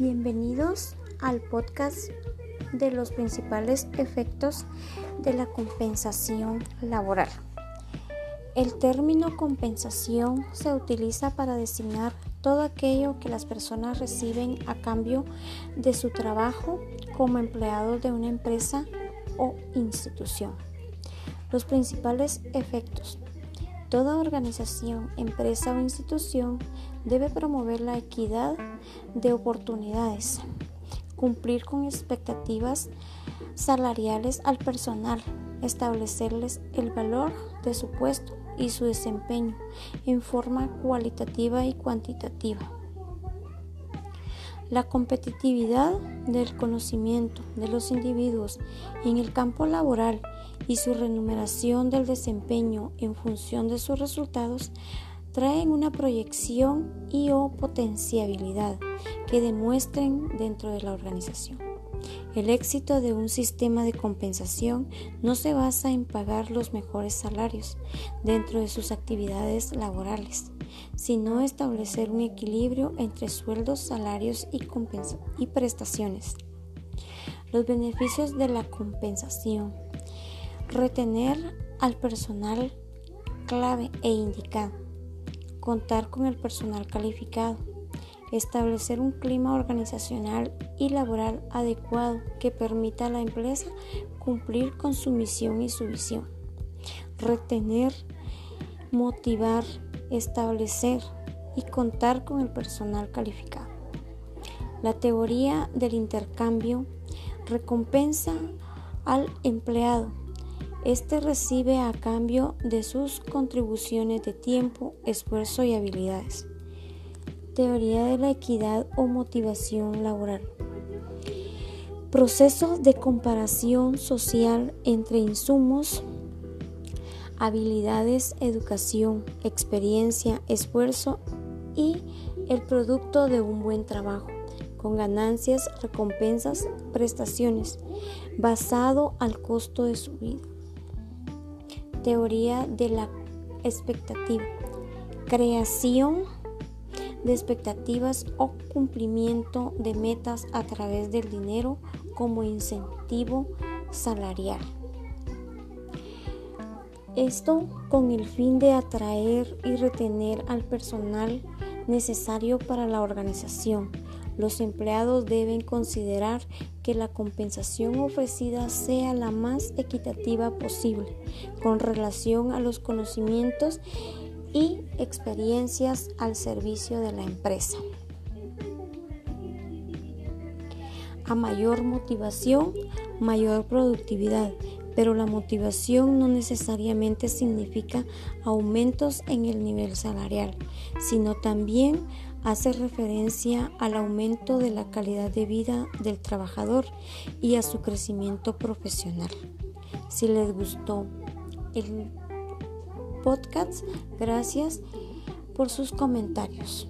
Bienvenidos al podcast de los principales efectos de la compensación laboral. El término compensación se utiliza para designar todo aquello que las personas reciben a cambio de su trabajo como empleados de una empresa o institución. Los principales efectos Toda organización, empresa o institución debe promover la equidad de oportunidades, cumplir con expectativas salariales al personal, establecerles el valor de su puesto y su desempeño en forma cualitativa y cuantitativa. La competitividad del conocimiento de los individuos en el campo laboral y su remuneración del desempeño en función de sus resultados traen una proyección y o potenciabilidad que demuestren dentro de la organización. El éxito de un sistema de compensación no se basa en pagar los mejores salarios dentro de sus actividades laborales, sino establecer un equilibrio entre sueldos, salarios y, y prestaciones. Los beneficios de la compensación Retener al personal clave e indicado. Contar con el personal calificado. Establecer un clima organizacional y laboral adecuado que permita a la empresa cumplir con su misión y su visión. Retener, motivar, establecer y contar con el personal calificado. La teoría del intercambio recompensa al empleado este recibe a cambio de sus contribuciones de tiempo, esfuerzo y habilidades. Teoría de la equidad o motivación laboral. Proceso de comparación social entre insumos, habilidades, educación, experiencia, esfuerzo y el producto de un buen trabajo, con ganancias, recompensas, prestaciones, basado al costo de su vida. Teoría de la expectativa. Creación de expectativas o cumplimiento de metas a través del dinero como incentivo salarial. Esto con el fin de atraer y retener al personal necesario para la organización los empleados deben considerar que la compensación ofrecida sea la más equitativa posible con relación a los conocimientos y experiencias al servicio de la empresa. A mayor motivación, mayor productividad, pero la motivación no necesariamente significa aumentos en el nivel salarial, sino también hace referencia al aumento de la calidad de vida del trabajador y a su crecimiento profesional. Si les gustó el podcast, gracias por sus comentarios.